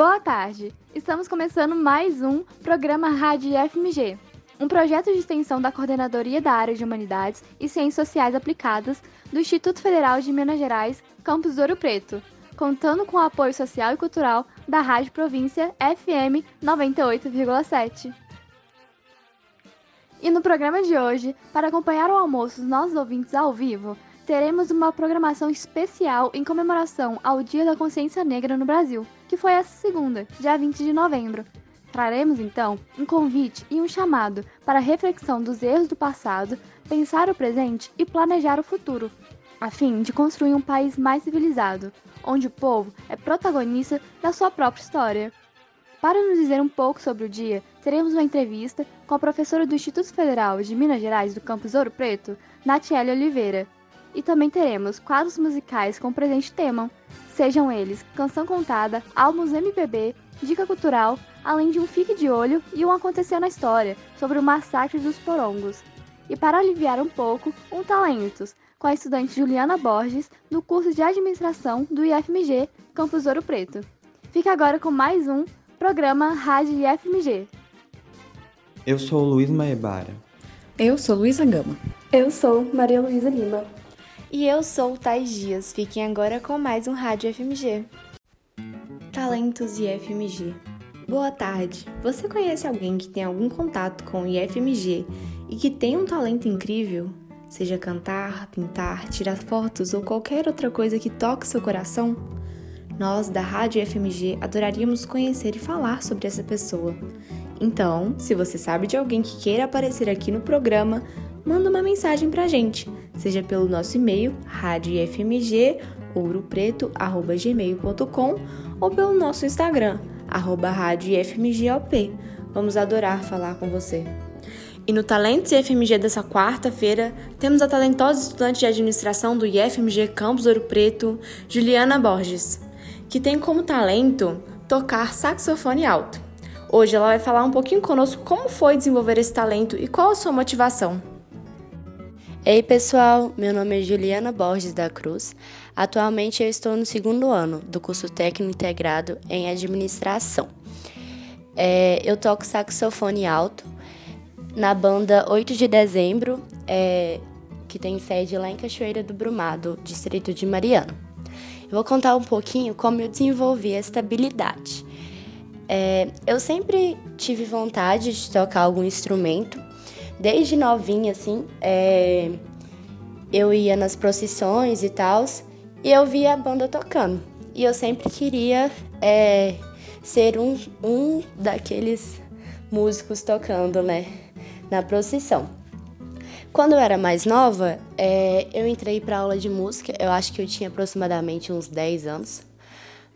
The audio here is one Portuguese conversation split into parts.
Boa tarde! Estamos começando mais um programa Rádio FMG, um projeto de extensão da Coordenadoria da Área de Humanidades e Ciências Sociais Aplicadas do Instituto Federal de Minas Gerais, Campus Ouro Preto, contando com o apoio social e cultural da Rádio Província FM 98,7. E no programa de hoje, para acompanhar o almoço dos nossos ouvintes ao vivo, teremos uma programação especial em comemoração ao Dia da Consciência Negra no Brasil, que foi essa segunda, dia 20 de novembro. Traremos então um convite e um chamado para a reflexão dos erros do passado, pensar o presente e planejar o futuro, a fim de construir um país mais civilizado, onde o povo é protagonista da sua própria história. Para nos dizer um pouco sobre o dia, teremos uma entrevista com a professora do Instituto Federal de Minas Gerais do campus Ouro Preto, Natiele Oliveira. E também teremos quadros musicais com o presente tema, sejam eles Canção Contada, Álbuns MPB, Dica Cultural, além de um Fique de Olho e um Aconteceu na História, sobre o massacre dos porongos. E para aliviar um pouco, um Talentos, com a estudante Juliana Borges, do curso de Administração do IFMG, Campus Ouro Preto. Fica agora com mais um programa Rádio IFMG. Eu sou Luiz Maebara. Eu sou Luísa Gama. Eu sou Maria Luísa Lima. E eu sou Thais Dias. Fiquem agora com mais um Rádio FMG. Talentos IFMG. Boa tarde. Você conhece alguém que tem algum contato com o IFMG e que tem um talento incrível? Seja cantar, pintar, tirar fotos ou qualquer outra coisa que toque seu coração? Nós, da Rádio FMG, adoraríamos conhecer e falar sobre essa pessoa. Então, se você sabe de alguém que queira aparecer aqui no programa, manda uma mensagem pra gente, seja pelo nosso e-mail radiofmgouropreto@gmail.com ou pelo nosso Instagram @radiofmgop. Vamos adorar falar com você. E no Talentos IFMG dessa quarta-feira, temos a talentosa estudante de administração do IFMG Campus Ouro Preto, Juliana Borges que tem como talento tocar saxofone alto. Hoje ela vai falar um pouquinho conosco como foi desenvolver esse talento e qual a sua motivação. Ei pessoal, meu nome é Juliana Borges da Cruz. Atualmente eu estou no segundo ano do curso técnico integrado em administração. É, eu toco saxofone alto na banda 8 de dezembro, é, que tem sede lá em Cachoeira do Brumado, distrito de Mariano. Eu vou contar um pouquinho como eu desenvolvi esta habilidade. É, eu sempre tive vontade de tocar algum instrumento, desde novinha, assim. É, eu ia nas procissões e tal, e eu via a banda tocando. E eu sempre queria é, ser um, um daqueles músicos tocando, né, na procissão. Quando eu era mais nova, é, eu entrei para aula de música, eu acho que eu tinha aproximadamente uns 10 anos.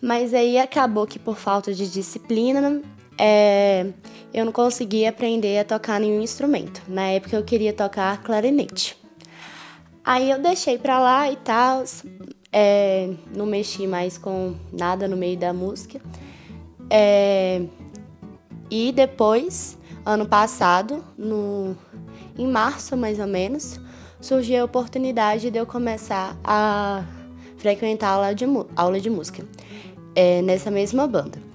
Mas aí acabou que por falta de disciplina, é, eu não conseguia aprender a tocar nenhum instrumento. Na época eu queria tocar clarinete. Aí eu deixei para lá e tal, é, não mexi mais com nada no meio da música. É, e depois, ano passado, no em março mais ou menos, surgiu a oportunidade de eu começar a frequentar aula de, aula de música é, nessa mesma banda.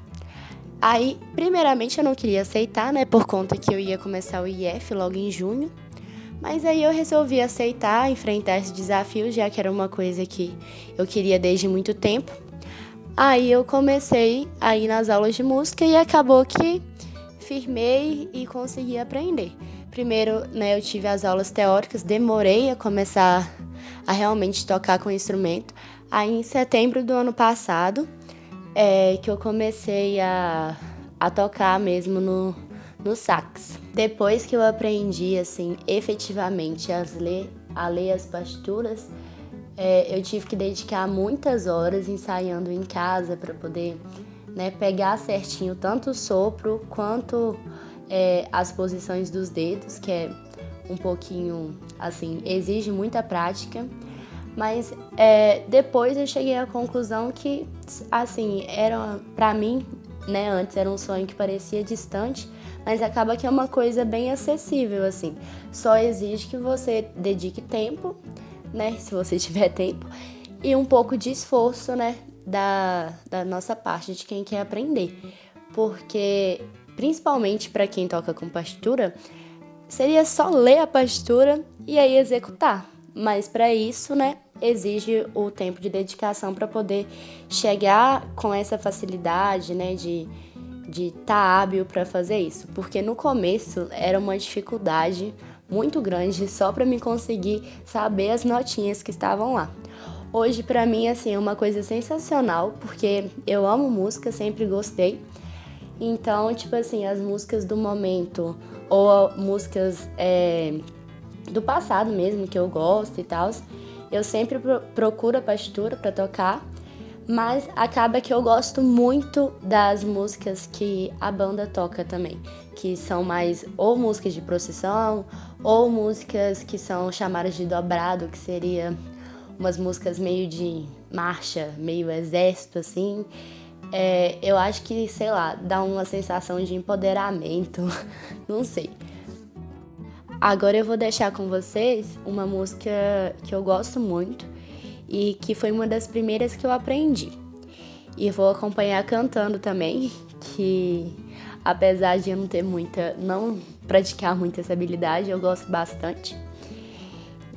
Aí, primeiramente, eu não queria aceitar, né, por conta que eu ia começar o IF logo em junho. Mas aí eu resolvi aceitar, enfrentar esse desafio, já que era uma coisa que eu queria desde muito tempo. Aí eu comecei a ir nas aulas de música e acabou que firmei e consegui aprender. Primeiro, né, eu tive as aulas teóricas, demorei a começar a realmente tocar com o instrumento. Aí, em setembro do ano passado, é que eu comecei a, a tocar mesmo no, no sax. Depois que eu aprendi, assim, efetivamente as a ler as partituras, é, eu tive que dedicar muitas horas ensaiando em casa para poder né, pegar certinho tanto o sopro quanto é, as posições dos dedos, que é um pouquinho assim, exige muita prática. Mas é, depois eu cheguei à conclusão que, assim, era para mim, né, antes era um sonho que parecia distante, mas acaba que é uma coisa bem acessível, assim. Só exige que você dedique tempo, né, se você tiver tempo, e um pouco de esforço, né, da, da nossa parte, de quem quer aprender. Porque, principalmente para quem toca com partitura, seria só ler a partitura e aí executar. Mas para isso, né, exige o tempo de dedicação para poder chegar com essa facilidade, né, de de estar tá hábil para fazer isso, porque no começo era uma dificuldade muito grande só para me conseguir saber as notinhas que estavam lá. Hoje para mim assim é uma coisa sensacional, porque eu amo música, sempre gostei. Então, tipo assim, as músicas do momento ou músicas é, do passado mesmo que eu gosto e tal, eu sempre procuro a partitura para tocar mas acaba que eu gosto muito das músicas que a banda toca também, que são mais ou músicas de procissão ou músicas que são chamadas de dobrado, que seria umas músicas meio de marcha, meio exército assim. É, eu acho que, sei lá, dá uma sensação de empoderamento, não sei. Agora eu vou deixar com vocês uma música que eu gosto muito e que foi uma das primeiras que eu aprendi. E vou acompanhar cantando também, que apesar de eu não ter muita, não praticar muito essa habilidade, eu gosto bastante.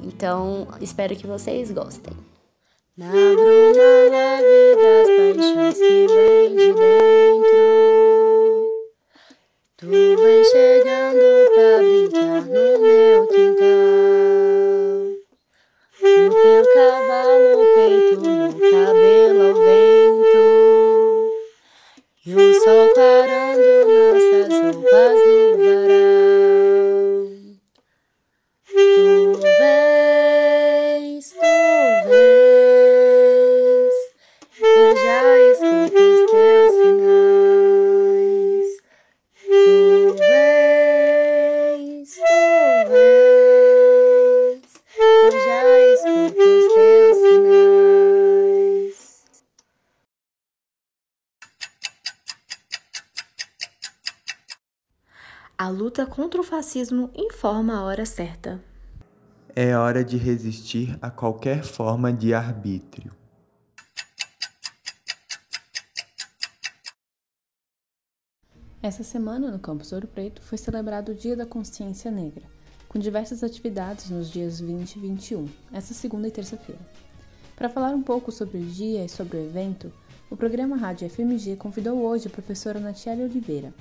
Então, espero que vocês gostem. Na bruma leve das paixões que vem de dentro, tu vem chegando pra brincar no meu quintal. No teu cavalo, peito, no cabelo ao vento. E o sol clarando nossas roupas no verão. Luta contra o fascismo informa a hora certa. É hora de resistir a qualquer forma de arbítrio. Essa semana, no Campus Ouro Preto, foi celebrado o Dia da Consciência Negra, com diversas atividades nos dias 20 e 21, essa segunda e terça-feira. Para falar um pouco sobre o dia e sobre o evento, o programa Rádio FMG convidou hoje a professora Natiele Oliveira,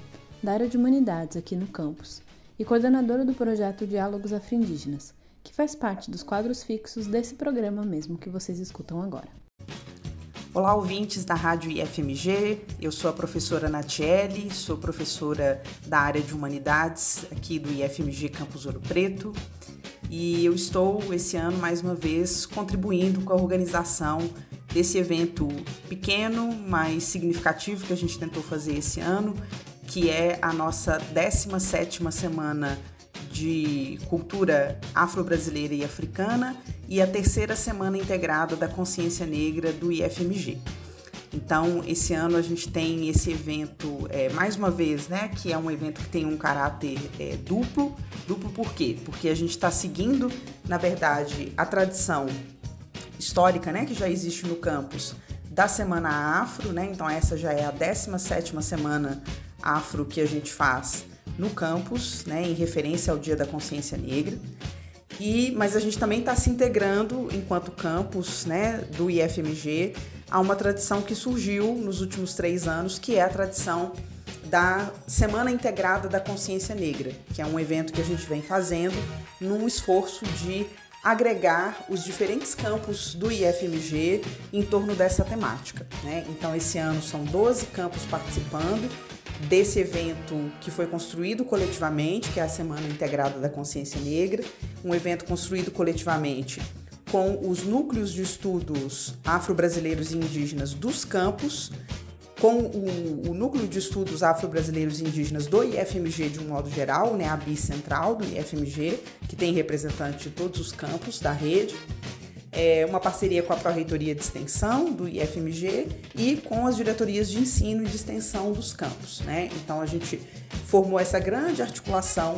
da área de Humanidades aqui no campus, e coordenadora do projeto Diálogos Afro-Indígenas, que faz parte dos quadros fixos desse programa mesmo que vocês escutam agora. Olá, ouvintes da Rádio IFMG. Eu sou a professora Natiele, sou professora da área de Humanidades aqui do IFMG Campus Ouro Preto. E eu estou esse ano mais uma vez contribuindo com a organização desse evento pequeno, mas significativo que a gente tentou fazer esse ano, que é a nossa 17ª semana de cultura afro-brasileira e africana e a terceira semana integrada da consciência negra do IFMG. Então, esse ano a gente tem esse evento, é, mais uma vez, né, que é um evento que tem um caráter é, duplo. Duplo por quê? Porque a gente está seguindo, na verdade, a tradição histórica, né, que já existe no campus da Semana Afro, né? Então, essa já é a 17ª Semana Afro que a gente faz no campus, né, em referência ao Dia da Consciência Negra. E, mas a gente também está se integrando enquanto campus né, do IFMG a uma tradição que surgiu nos últimos três anos, que é a tradição da Semana Integrada da Consciência Negra, que é um evento que a gente vem fazendo num esforço de agregar os diferentes campos do IFMG em torno dessa temática. Né? Então, esse ano são 12 campos participando desse evento que foi construído coletivamente, que é a Semana Integrada da Consciência Negra, um evento construído coletivamente com os núcleos de estudos afro-brasileiros e indígenas dos campos, com o, o núcleo de estudos afro-brasileiros e indígenas do IFMG de um modo geral, né, a bicentral do IFMG, que tem representante de todos os campos da rede, é uma parceria com a Pró-Reitoria de Extensão do IFMG e com as diretorias de ensino e de extensão dos campos. Né? Então a gente formou essa grande articulação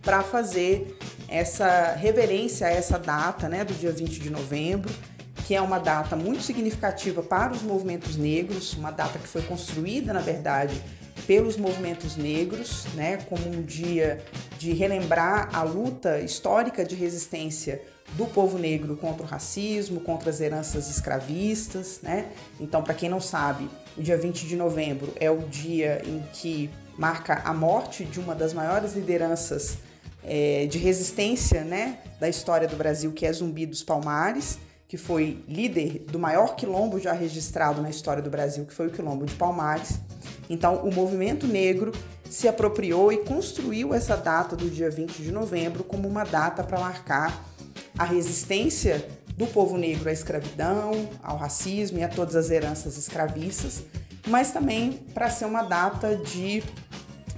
para fazer essa reverência a essa data né, do dia 20 de novembro, que é uma data muito significativa para os movimentos negros, uma data que foi construída, na verdade, pelos movimentos negros, né, como um dia de relembrar a luta histórica de resistência do povo negro contra o racismo, contra as heranças escravistas, né? Então, para quem não sabe, o dia 20 de novembro é o dia em que marca a morte de uma das maiores lideranças é, de resistência, né, da história do Brasil, que é Zumbi dos Palmares, que foi líder do maior quilombo já registrado na história do Brasil, que foi o quilombo de Palmares. Então, o movimento negro se apropriou e construiu essa data do dia 20 de novembro como uma data para marcar a resistência do povo negro à escravidão, ao racismo e a todas as heranças escravistas, mas também para ser uma data de,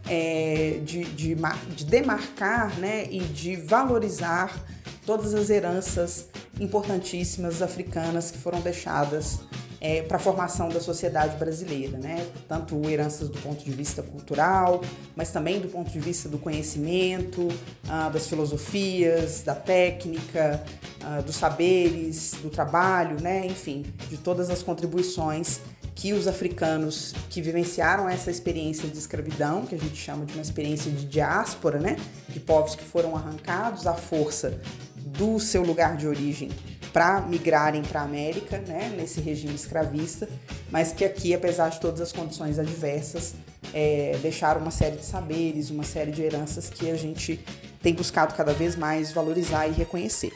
é, de, de, de demarcar né, e de valorizar todas as heranças importantíssimas africanas que foram deixadas é, para a formação da sociedade brasileira, né? Tanto heranças do ponto de vista cultural, mas também do ponto de vista do conhecimento, ah, das filosofias, da técnica, ah, dos saberes, do trabalho, né? Enfim, de todas as contribuições que os africanos que vivenciaram essa experiência de escravidão, que a gente chama de uma experiência de diáspora, né? De povos que foram arrancados à força do seu lugar de origem para migrarem para a América, né, nesse regime escravista, mas que aqui, apesar de todas as condições adversas, é, deixaram uma série de saberes, uma série de heranças que a gente tem buscado cada vez mais valorizar e reconhecer.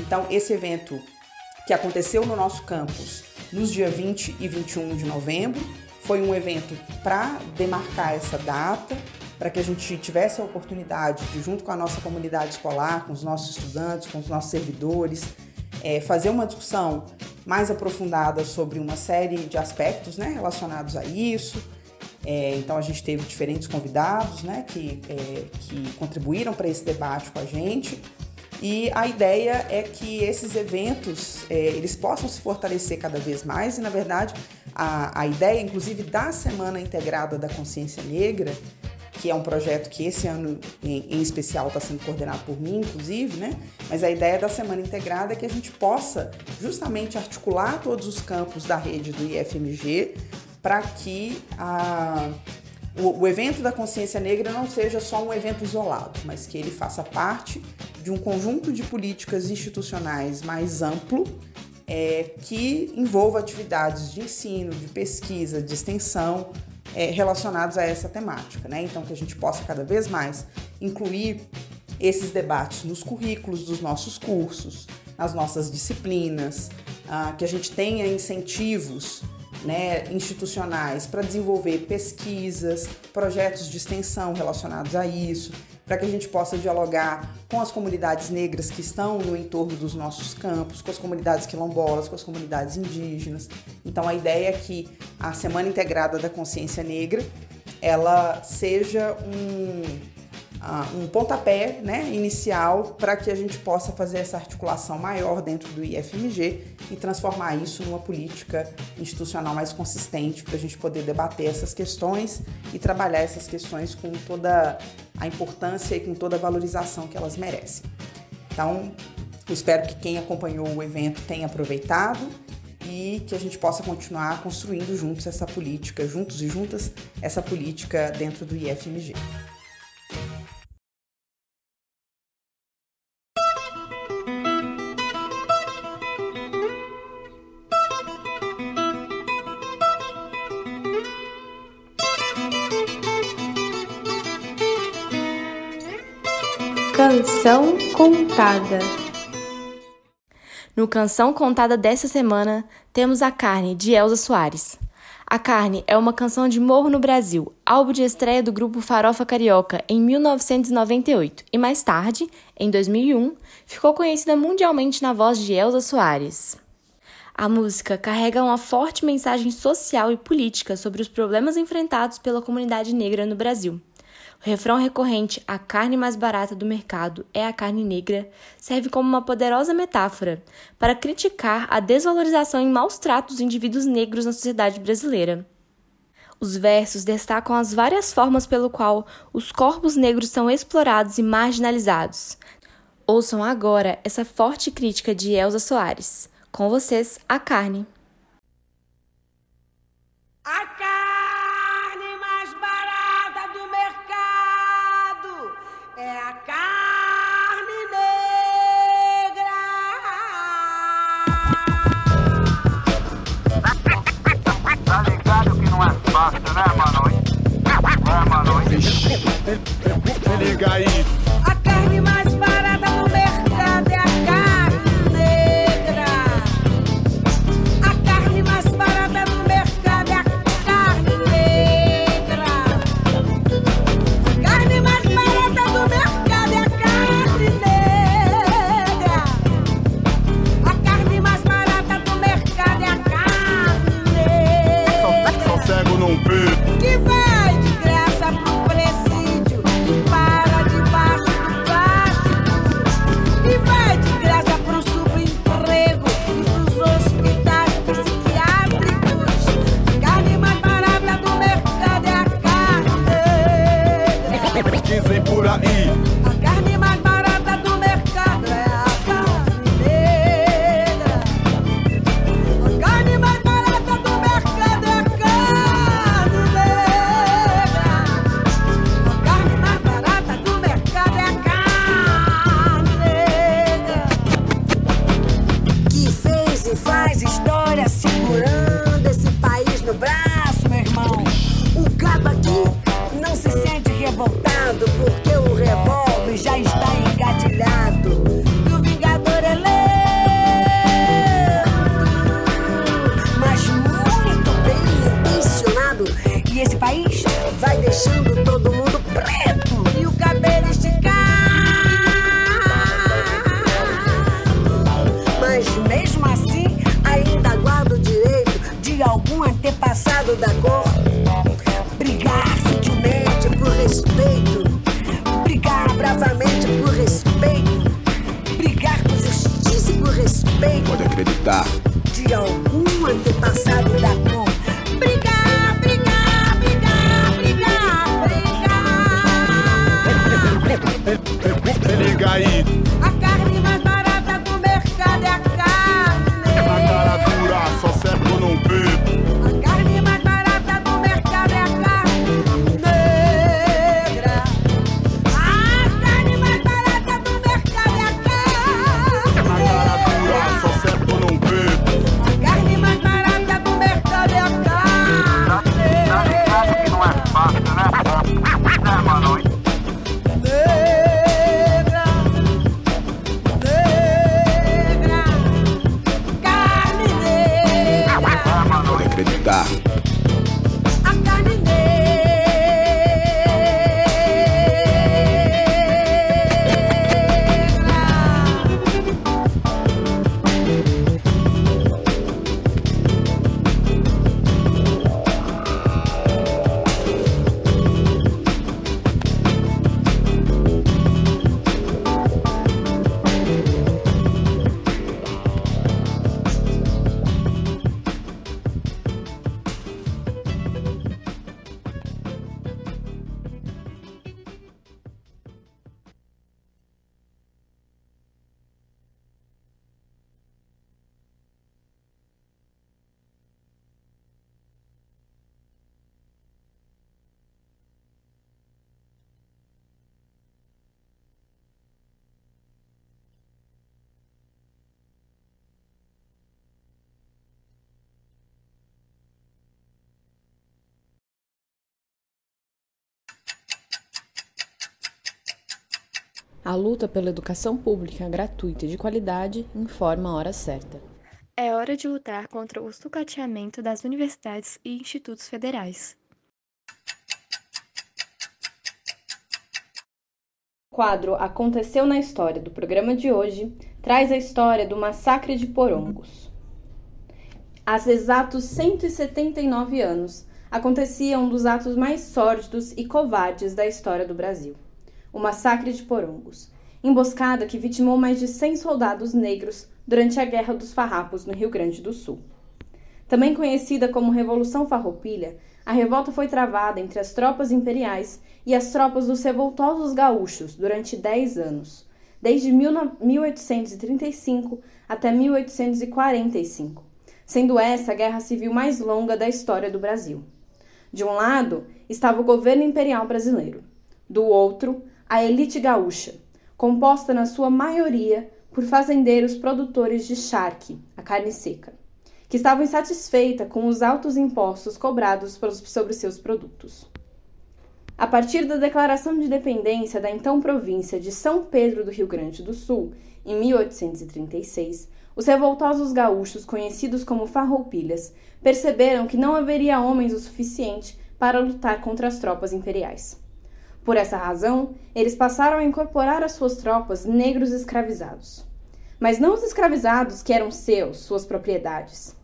Então, esse evento que aconteceu no nosso campus nos dias 20 e 21 de novembro foi um evento para demarcar essa data, para que a gente tivesse a oportunidade de, junto com a nossa comunidade escolar, com os nossos estudantes, com os nossos servidores, é, fazer uma discussão mais aprofundada sobre uma série de aspectos né, relacionados a isso. É, então a gente teve diferentes convidados né, que, é, que contribuíram para esse debate com a gente. E a ideia é que esses eventos é, eles possam se fortalecer cada vez mais e, na verdade, a, a ideia, inclusive, da Semana Integrada da Consciência Negra que é um projeto que esse ano em, em especial está sendo coordenado por mim, inclusive, né? Mas a ideia da semana integrada é que a gente possa justamente articular todos os campos da rede do IFMG para que a, o, o evento da consciência negra não seja só um evento isolado, mas que ele faça parte de um conjunto de políticas institucionais mais amplo é, que envolva atividades de ensino, de pesquisa, de extensão, é, relacionados a essa temática, né? Então que a gente possa cada vez mais incluir esses debates nos currículos dos nossos cursos, nas nossas disciplinas, ah, que a gente tenha incentivos né, institucionais para desenvolver pesquisas, projetos de extensão relacionados a isso, para que a gente possa dialogar com as comunidades negras que estão no entorno dos nossos campos, com as comunidades quilombolas, com as comunidades indígenas. Então a ideia é que a Semana Integrada da Consciência Negra ela seja um, um pontapé né, inicial para que a gente possa fazer essa articulação maior dentro do IFMG e transformar isso numa política institucional mais consistente para a gente poder debater essas questões e trabalhar essas questões com toda a importância e com toda a valorização que elas merecem. Então, eu espero que quem acompanhou o evento tenha aproveitado e que a gente possa continuar construindo juntos essa política, juntos e juntas, essa política dentro do IFMG. Canção Contada. No Canção Contada dessa semana, temos A Carne, de Elza Soares. A Carne é uma canção de Morro no Brasil, álbum de estreia do grupo Farofa Carioca em 1998 e mais tarde, em 2001, ficou conhecida mundialmente na voz de Elza Soares. A música carrega uma forte mensagem social e política sobre os problemas enfrentados pela comunidade negra no Brasil. O refrão recorrente A carne mais barata do mercado é a carne negra serve como uma poderosa metáfora para criticar a desvalorização e maus tratos dos indivíduos negros na sociedade brasileira. Os versos destacam as várias formas pelo qual os corpos negros são explorados e marginalizados. Ouçam agora essa forte crítica de Elza Soares. Com vocês, a carne. A carne. Liga aí. lugar. A luta pela educação pública gratuita e de qualidade informa a hora certa. É hora de lutar contra o sucateamento das universidades e institutos federais. O quadro Aconteceu na História do programa de hoje traz a história do massacre de Porongos. Há exatos 179 anos, acontecia um dos atos mais sórdidos e covardes da história do Brasil o massacre de Porongos, emboscada que vitimou mais de 100 soldados negros durante a Guerra dos Farrapos no Rio Grande do Sul. Também conhecida como Revolução Farroupilha, a revolta foi travada entre as tropas imperiais e as tropas dos revoltosos gaúchos durante 10 anos, desde 1835 até 1845, sendo essa a guerra civil mais longa da história do Brasil. De um lado estava o governo imperial brasileiro, do outro, a elite gaúcha, composta na sua maioria por fazendeiros produtores de charque, a carne seca, que estavam insatisfeitas com os altos impostos cobrados sobre seus produtos. A partir da declaração de independência da então província de São Pedro do Rio Grande do Sul, em 1836, os revoltosos gaúchos, conhecidos como farroupilhas, perceberam que não haveria homens o suficiente para lutar contra as tropas imperiais. Por essa razão, eles passaram a incorporar às suas tropas negros escravizados. Mas não os escravizados que eram seus, suas propriedades.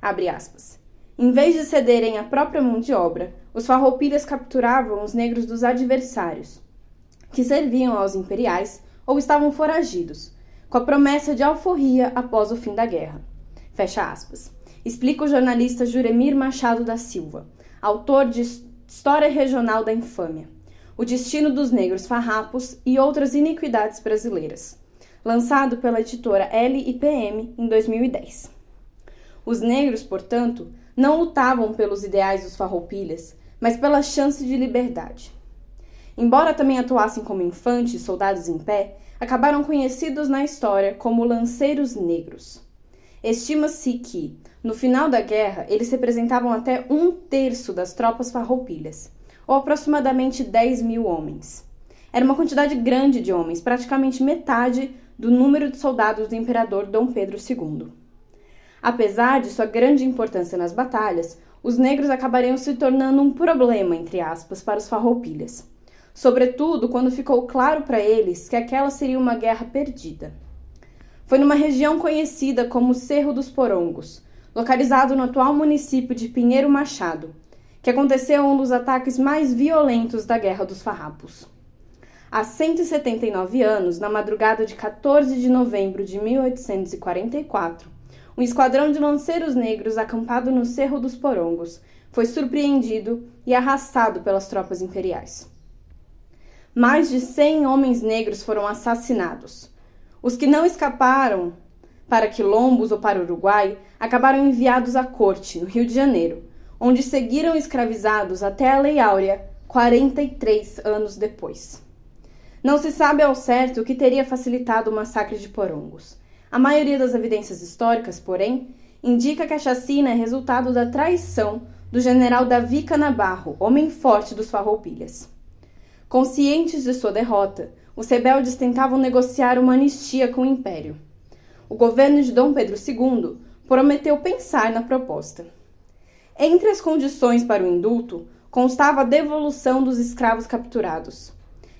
Abre aspas. Em vez de cederem a própria mão de obra, os farroupilhas capturavam os negros dos adversários, que serviam aos imperiais ou estavam foragidos, com a promessa de alforria após o fim da guerra. Fecha aspas. Explica o jornalista Juremir Machado da Silva, autor de História Regional da Infâmia, O Destino dos Negros Farrapos e Outras Iniquidades Brasileiras, lançado pela editora LIPM em 2010. Os negros, portanto, não lutavam pelos ideais dos farroupilhas, mas pela chance de liberdade. Embora também atuassem como infantes, soldados em pé, acabaram conhecidos na história como lanceiros negros. Estima-se que, no final da guerra, eles representavam até um terço das tropas farroupilhas, ou aproximadamente 10 mil homens. Era uma quantidade grande de homens, praticamente metade do número de soldados do imperador Dom Pedro II. Apesar de sua grande importância nas batalhas, os negros acabariam se tornando um problema, entre aspas, para os farroupilhas. Sobretudo quando ficou claro para eles que aquela seria uma guerra perdida. Foi numa região conhecida como Cerro dos Porongos, localizado no atual município de Pinheiro Machado, que aconteceu um dos ataques mais violentos da Guerra dos Farrapos. Há 179 anos, na madrugada de 14 de novembro de 1844, um esquadrão de lanceiros negros acampado no Cerro dos Porongos foi surpreendido e arrastado pelas tropas imperiais. Mais de 100 homens negros foram assassinados. Os que não escaparam para Quilombos ou para Uruguai acabaram enviados à corte, no Rio de Janeiro, onde seguiram escravizados até a Lei Áurea 43 anos depois. Não se sabe ao certo o que teria facilitado o massacre de Porongos. A maioria das evidências históricas, porém, indica que a chacina é resultado da traição do general Davi Canabarro, homem forte dos Farroupilhas. Conscientes de sua derrota, os rebeldes tentavam negociar uma anistia com o Império. O governo de Dom Pedro II prometeu pensar na proposta. Entre as condições para o indulto constava a devolução dos escravos capturados.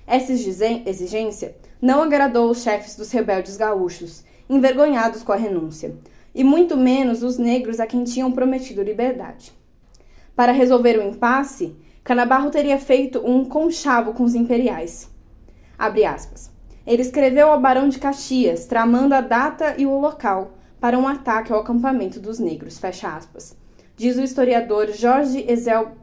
Essa exigência não agradou os chefes dos rebeldes gaúchos envergonhados com a renúncia, e muito menos os negros a quem tinham prometido liberdade. Para resolver o impasse, Canabarro teria feito um conchavo com os imperiais. Ele escreveu ao barão de Caxias, tramando a data e o local para um ataque ao acampamento dos negros. Diz o historiador Jorge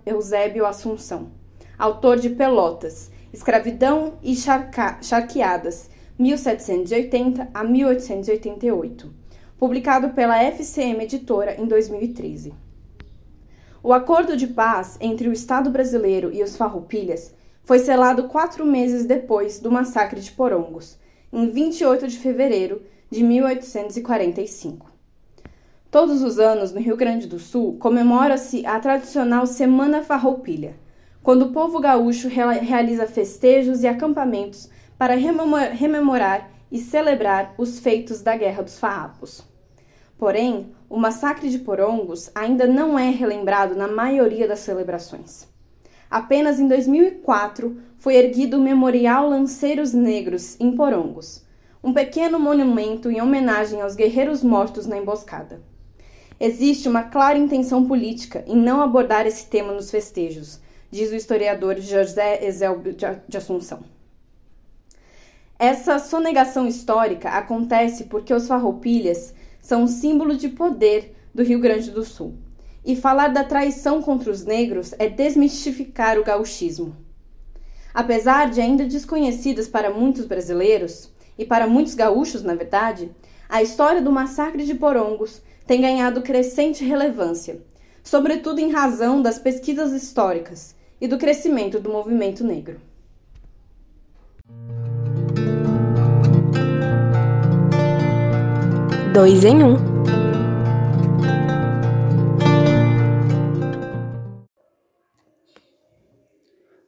Eusébio Assunção, autor de Pelotas, Escravidão e Charqueadas, 1780 a 1888, publicado pela FCM Editora em 2013. O acordo de paz entre o Estado brasileiro e os Farroupilhas foi selado quatro meses depois do massacre de Porongos, em 28 de fevereiro de 1845. Todos os anos, no Rio Grande do Sul, comemora-se a tradicional Semana Farroupilha, quando o povo gaúcho realiza festejos e acampamentos para rememorar e celebrar os feitos da Guerra dos Farrapos. Porém, o massacre de Porongos ainda não é relembrado na maioria das celebrações. Apenas em 2004 foi erguido o Memorial Lanceiros Negros em Porongos, um pequeno monumento em homenagem aos guerreiros mortos na emboscada. Existe uma clara intenção política em não abordar esse tema nos festejos, diz o historiador José Ezel de Assunção. Essa sonegação histórica acontece porque os farroupilhas são um símbolo de poder do Rio Grande do Sul. E falar da traição contra os negros é desmistificar o gauchismo. Apesar de ainda desconhecidas para muitos brasileiros, e para muitos gaúchos, na verdade, a história do massacre de Porongos tem ganhado crescente relevância, sobretudo em razão das pesquisas históricas e do crescimento do movimento negro. Dois em um.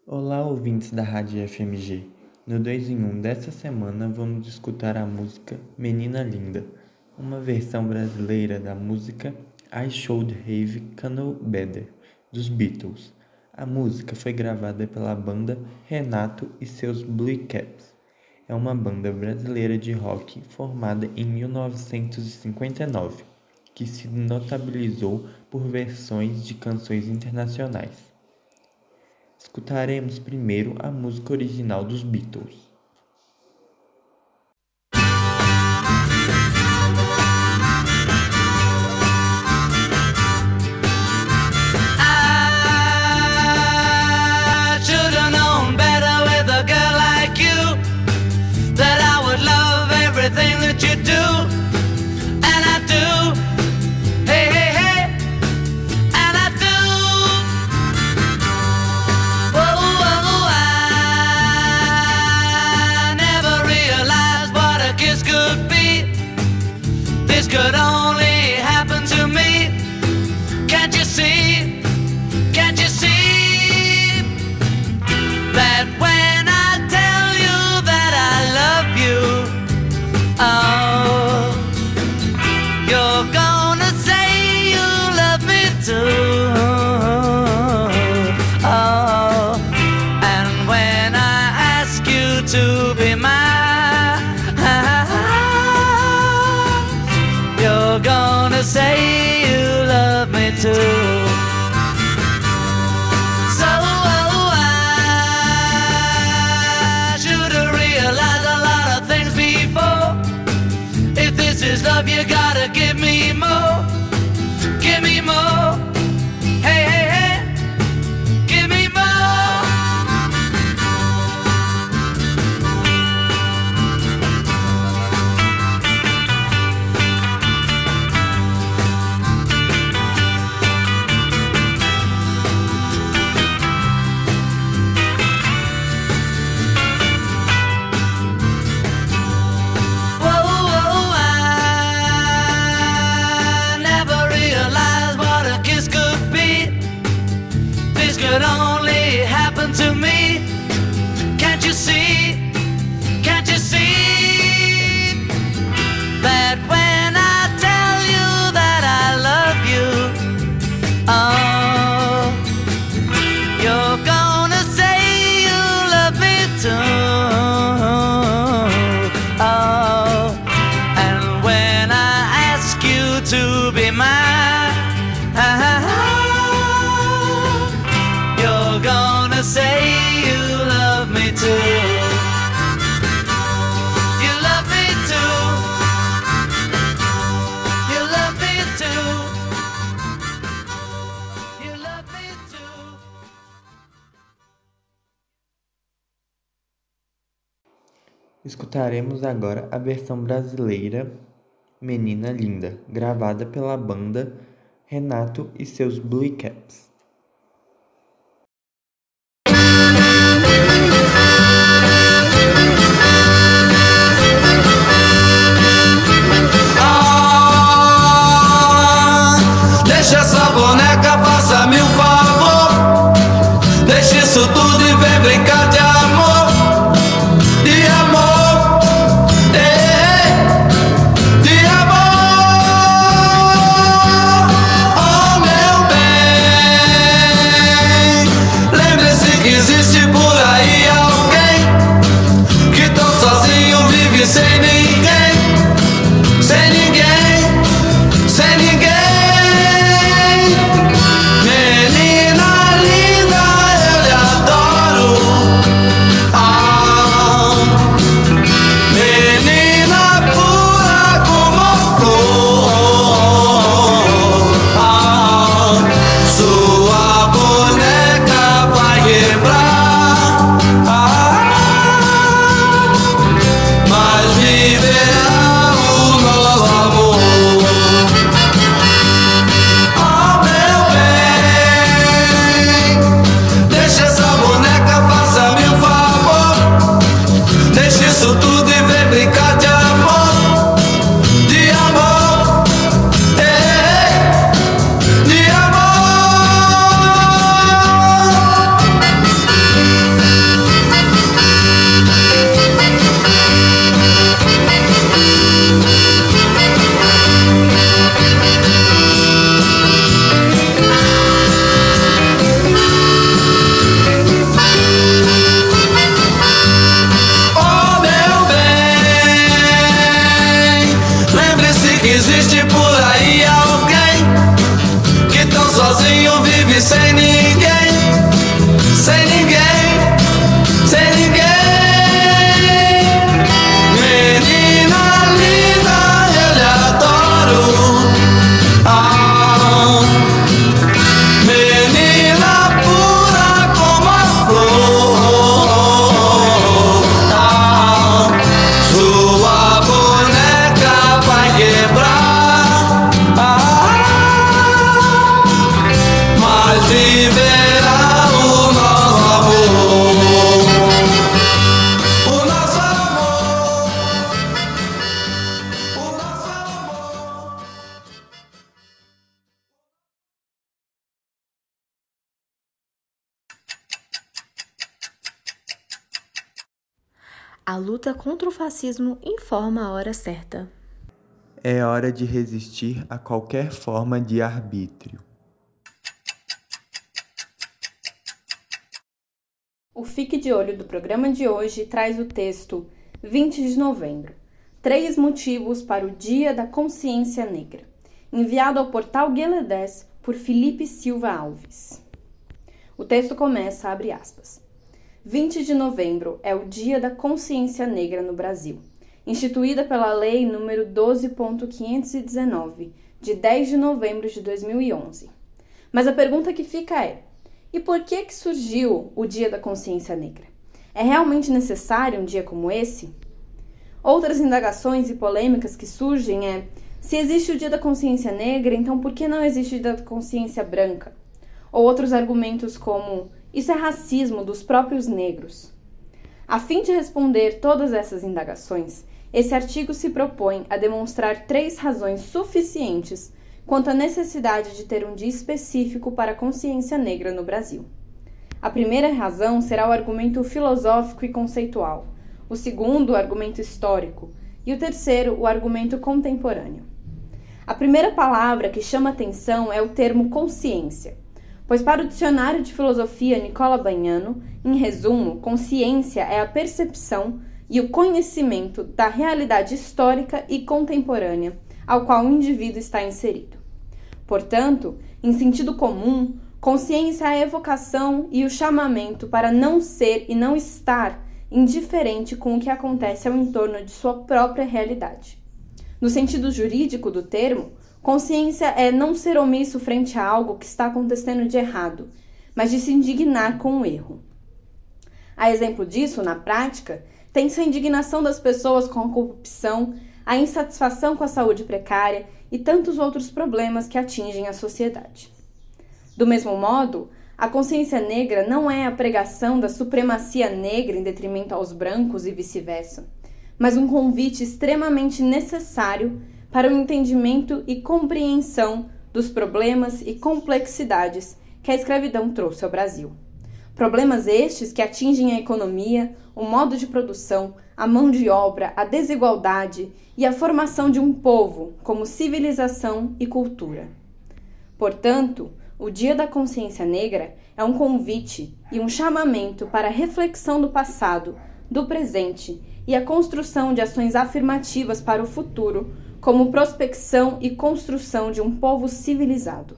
Olá, ouvintes da Rádio FMG. No 2 em 1 um dessa semana vamos escutar a música Menina Linda, uma versão brasileira da música I Should Have Known Better, dos Beatles. A música foi gravada pela banda Renato e seus Blue Caps. É uma banda brasileira de rock formada em 1959, que se notabilizou por versões de canções internacionais. Escutaremos primeiro a música original dos Beatles. escutaremos agora a versão brasileira Menina Linda, gravada pela banda Renato e seus Blue Caps. A luta contra o fascismo informa a hora certa. É hora de resistir a qualquer forma de arbítrio. O Fique de Olho do programa de hoje traz o texto 20 de novembro. Três motivos para o Dia da Consciência Negra, enviado ao portal Gueledés por Felipe Silva Alves. O texto começa, abre aspas. 20 de novembro é o Dia da Consciência Negra no Brasil, instituída pela Lei nº 12.519, de 10 de novembro de 2011. Mas a pergunta que fica é: e por que que surgiu o Dia da Consciência Negra? É realmente necessário um dia como esse? Outras indagações e polêmicas que surgem é: se existe o Dia da Consciência Negra, então por que não existe o Dia da Consciência Branca? Ou outros argumentos como: isso é racismo dos próprios negros. A fim de responder todas essas indagações, esse artigo se propõe a demonstrar três razões suficientes quanto à necessidade de ter um dia específico para a consciência negra no Brasil. A primeira razão será o argumento filosófico e conceitual, o segundo, o argumento histórico, e o terceiro, o argumento contemporâneo. A primeira palavra que chama atenção é o termo consciência, pois para o dicionário de filosofia Nicola Bagnano, em resumo, consciência é a percepção e o conhecimento da realidade histórica e contemporânea ao qual o indivíduo está inserido. Portanto, em sentido comum, consciência é a evocação e o chamamento para não ser e não estar indiferente com o que acontece ao entorno de sua própria realidade. No sentido jurídico do termo, consciência é não ser omisso frente a algo que está acontecendo de errado, mas de se indignar com o erro. A exemplo disso, na prática, tem-se a indignação das pessoas com a corrupção, a insatisfação com a saúde precária e tantos outros problemas que atingem a sociedade. Do mesmo modo, a consciência negra não é a pregação da supremacia negra em detrimento aos brancos e vice-versa, mas um convite extremamente necessário para o entendimento e compreensão dos problemas e complexidades que a escravidão trouxe ao Brasil. Problemas estes que atingem a economia, o modo de produção, a mão de obra, a desigualdade e a formação de um povo como civilização e cultura. Portanto, o Dia da Consciência Negra é um convite e um chamamento para a reflexão do passado, do presente e a construção de ações afirmativas para o futuro, como prospecção e construção de um povo civilizado.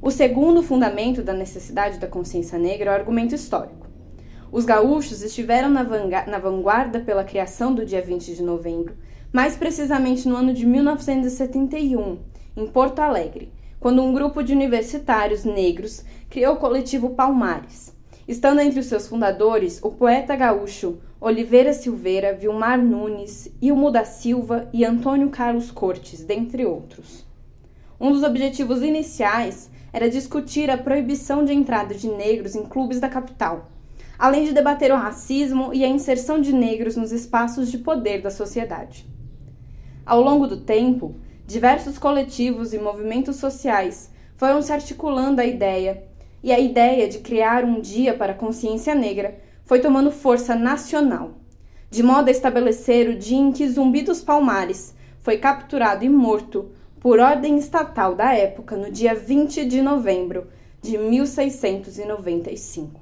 O segundo fundamento da necessidade da consciência negra é o argumento histórico. Os gaúchos estiveram na, vanguarda pela criação do dia 20 de novembro, mais precisamente no ano de 1971, em Porto Alegre, quando um grupo de universitários negros criou o coletivo Palmares, estando entre os seus fundadores o poeta gaúcho Oliveira Silveira, Vilmar Nunes, Ilmo da Silva e Antônio Carlos Cortes, dentre outros. Um dos objetivos iniciais era discutir a proibição de entrada de negros em clubes da capital, além de debater o racismo e a inserção de negros nos espaços de poder da sociedade. Ao longo do tempo, diversos coletivos e movimentos sociais foram se articulando a ideia, e a ideia de criar um dia para a consciência negra foi tomando força nacional, de modo a estabelecer o dia em que Zumbi dos Palmares foi capturado e morto por ordem estatal da época no dia 20 de novembro de 1695.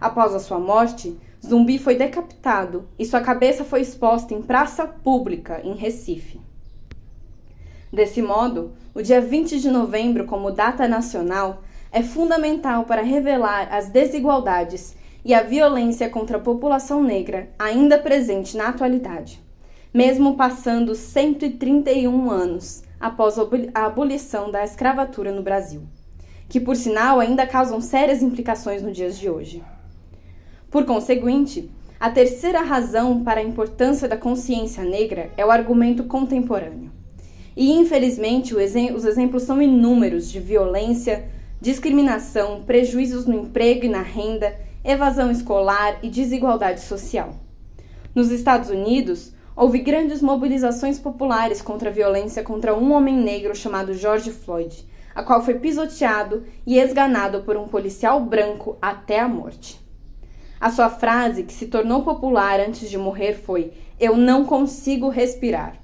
Após a sua morte, Zumbi foi decapitado e sua cabeça foi exposta em praça pública em Recife. Desse modo, o dia 20 de novembro, como data nacional, é fundamental para revelar as desigualdades e a violência contra a população negra ainda presente na atualidade, mesmo passando 131 anos após a abolição da escravatura no Brasil, que por sinal ainda causam sérias implicações nos dias de hoje. Por conseguinte, a terceira razão para a importância da consciência negra é o argumento contemporâneo. E infelizmente os exemplos são inúmeros de violência, discriminação, prejuízos no emprego e na renda, evasão escolar e desigualdade social. Nos Estados Unidos, houve grandes mobilizações populares contra a violência contra um homem negro chamado George Floyd, a qual foi pisoteado e esganado por um policial branco até a morte. A sua frase, que se tornou popular antes de morrer, foi: Eu não consigo respirar.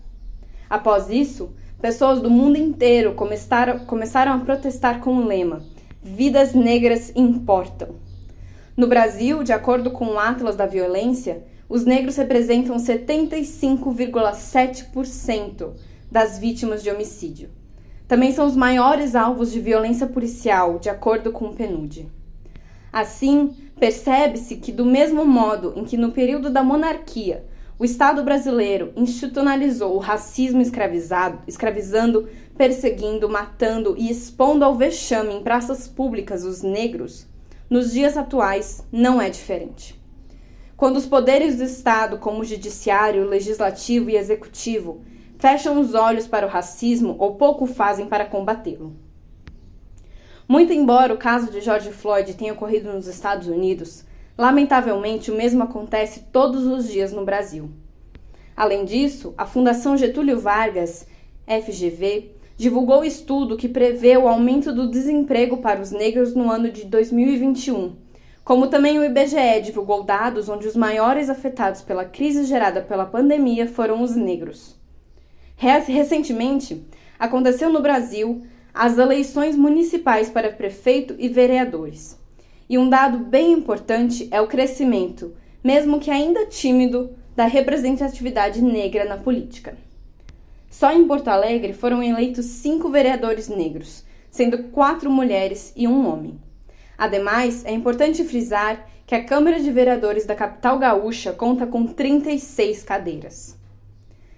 Após isso, pessoas do mundo inteiro começaram, a protestar com o lema: Vidas negras importam. No Brasil, de acordo com o Atlas da Violência, os negros representam 75,7% das vítimas de homicídio. Também são os maiores alvos de violência policial, de acordo com o PNUD. Assim, percebe-se que, do mesmo modo em que no período da monarquia o Estado brasileiro institucionalizou o racismo escravizado, escravizando, perseguindo, matando e expondo ao vexame em praças públicas os negros, nos dias atuais não é diferente. Quando os poderes do Estado, como o judiciário, legislativo e executivo, fecham os olhos para o racismo ou pouco fazem para combatê-lo. Muito embora o caso de George Floyd tenha ocorrido nos Estados Unidos, lamentavelmente o mesmo acontece todos os dias no Brasil. Além disso, a Fundação Getúlio Vargas, FGV, divulgou estudo que prevê o aumento do desemprego para os negros no ano de 2021. Como também o IBGE divulgou dados onde os maiores afetados pela crise gerada pela pandemia foram os negros. Recentemente, aconteceu no Brasil as eleições municipais para prefeito e vereadores. E um dado bem importante é o crescimento, mesmo que ainda tímido, da representatividade negra na política. Só em Porto Alegre foram eleitos cinco vereadores negros, sendo quatro mulheres e um homem. Ademais, é importante frisar que a Câmara de Vereadores da capital gaúcha conta com 36 cadeiras.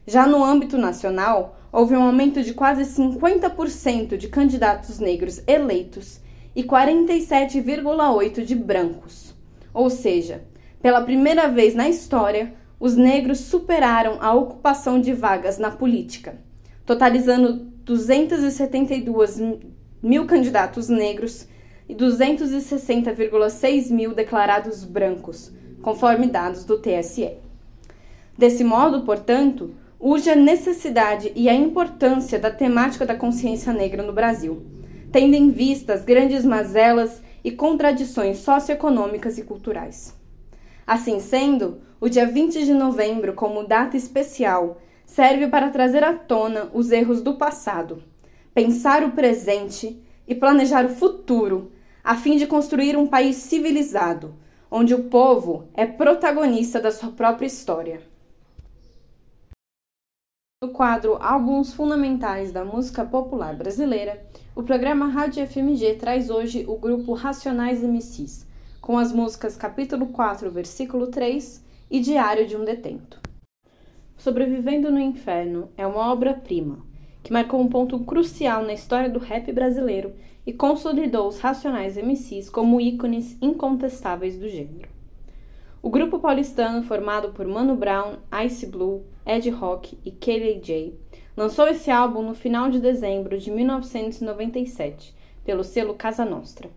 Já no âmbito nacional, houve um aumento de quase 50% de candidatos negros eleitos e 47,8% de brancos. Ou seja, pela primeira vez na história, os negros superaram a ocupação de vagas na política, totalizando 272 mil candidatos negros e 260,6 mil declarados brancos, conforme dados do TSE. Desse modo, portanto, urge a necessidade e a importância da temática da consciência negra no Brasil, tendo em vista as grandes mazelas e contradições socioeconômicas e culturais. Assim sendo, o dia 20 de novembro, como data especial, serve para trazer à tona os erros do passado, pensar o presente e planejar o futuro, a fim de construir um país civilizado, onde o povo é protagonista da sua própria história. No quadro Álbuns Fundamentais da Música Popular Brasileira, o programa Rádio FMG traz hoje o grupo Racionais MCs, com as músicas Capítulo 4, Versículo 3 e Diário de um Detento. Sobrevivendo no Inferno é uma obra-prima que marcou um ponto crucial na história do rap brasileiro e consolidou os Racionais MCs como ícones incontestáveis do gênero. O grupo paulistano, formado por Mano Brown, Ice Blue, Ed Rock e Kelly J, lançou esse álbum no final de dezembro de 1997, pelo selo Casa Nostra.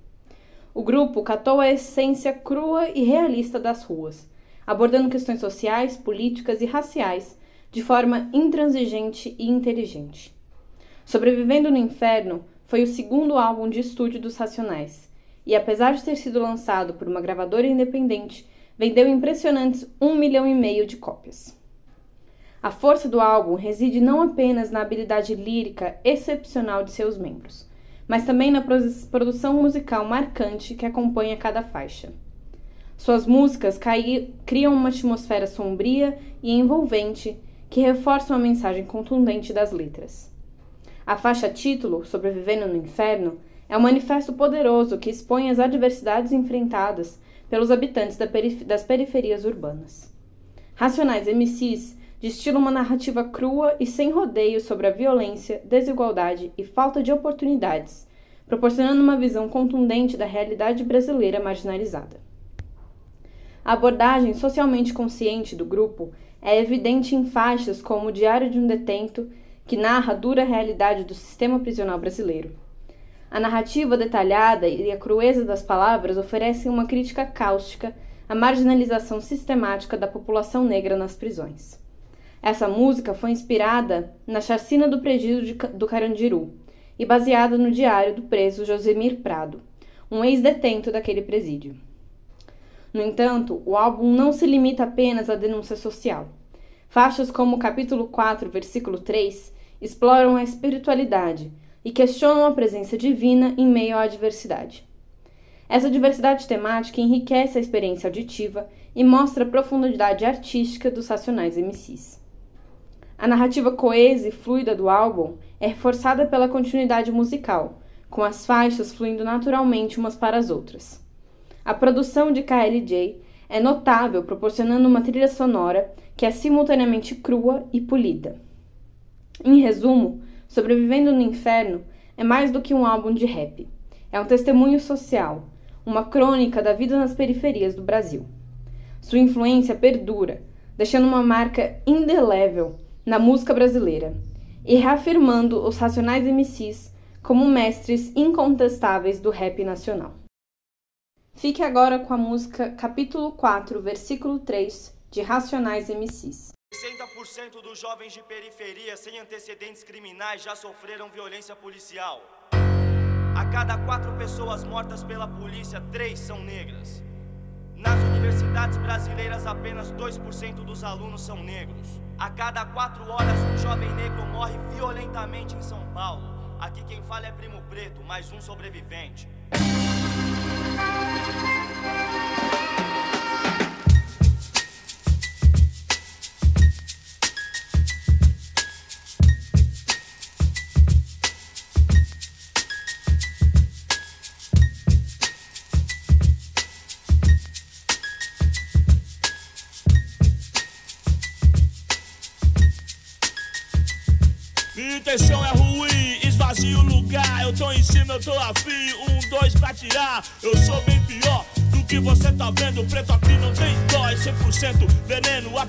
O grupo catou a essência crua e realista das ruas, abordando questões sociais, políticas e raciais de forma intransigente e inteligente. Sobrevivendo no Inferno foi o segundo álbum de estúdio dos Racionais, e apesar de ter sido lançado por uma gravadora independente, vendeu impressionantes um milhão e meio de cópias. A força do álbum reside não apenas na habilidade lírica excepcional de seus membros, mas também na produção musical marcante que acompanha cada faixa. Suas músicas criam uma atmosfera sombria e envolvente que reforçam a mensagem contundente das letras. A faixa título, Sobrevivendo no Inferno, É um manifesto poderoso que expõe as adversidades enfrentadas pelos habitantes das periferias urbanas. Racionais MCs destilam uma narrativa crua e sem rodeios sobre a violência, desigualdade e falta de oportunidades, proporcionando uma visão contundente da realidade brasileira marginalizada. A abordagem socialmente consciente do grupo é evidente em faixas como O Diário de um Detento, que narra a dura realidade do sistema prisional brasileiro. A narrativa detalhada e a crueza das palavras oferecem uma crítica cáustica à marginalização sistemática da população negra nas prisões. Essa música foi inspirada na chacina do presídio do Carandiru e baseada no diário do preso Josemir Prado, um ex-detento daquele presídio. No entanto, o álbum não se limita apenas à denúncia social. Faixas como o capítulo 4, versículo 3 exploram a espiritualidade e questionam a presença divina em meio à adversidade. Essa diversidade temática enriquece a experiência auditiva e mostra a profundidade artística dos racionais MCs. A narrativa coesa e fluida do álbum é reforçada pela continuidade musical, com as faixas fluindo naturalmente umas para as outras. A produção de KLJ é notável, proporcionando uma trilha sonora que é simultaneamente crua e polida. Em resumo, Sobrevivendo no Inferno é mais do que um álbum de rap. É um testemunho social, uma crônica da vida nas periferias do Brasil. Sua influência perdura, deixando uma marca indelével na música brasileira e reafirmando os Racionais MCs como mestres incontestáveis do rap nacional. Fique agora com a música Capítulo 4, versículo 3 de Racionais MCs. 60% dos jovens de periferia sem antecedentes criminais já sofreram violência policial. A cada quatro pessoas mortas pela polícia, três são negras. Nas universidades brasileiras, apenas 2% dos alunos são negros. A cada quatro horas, um jovem negro morre violentamente em São Paulo. Aqui quem fala é Primo Preto, mais um sobrevivente. Intenção é ruim, esvazio o lugar. Eu tô em cima, eu tô afim. Um, dois pra tirar. Preto aqui não tem dó, é 100% veneno. A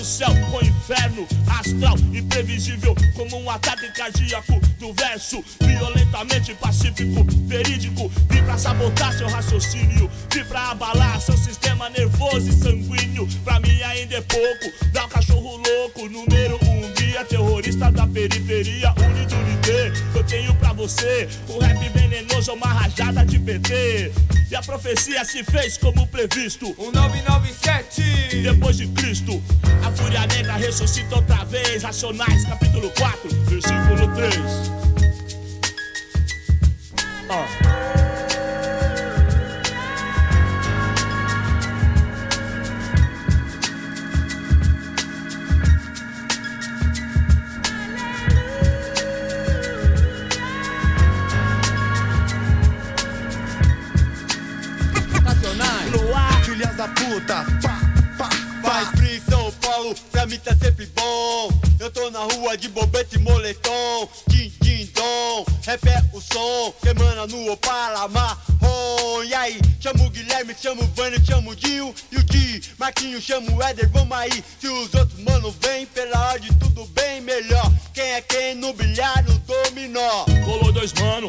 do céu com inferno. Astral, imprevisível, como um ataque cardíaco profecia se fez como previsto. Um 997 Depois de Cristo, a fúria negra ressuscita outra vez. Racionais, capítulo 4, versículo 3. Ó. de bobete e moletom, din, din, dom. Rap é o som, que emana no Opala marrom. E aí, chamo o Guilherme, chamo o Vânio, chamo o Dinho e o Di. Marquinho, chamo o Éder, vamos aí. Se os outros mano vem, pela ordem tudo bem melhor. Quem é quem no bilhar, no dominó. Colou dois mano,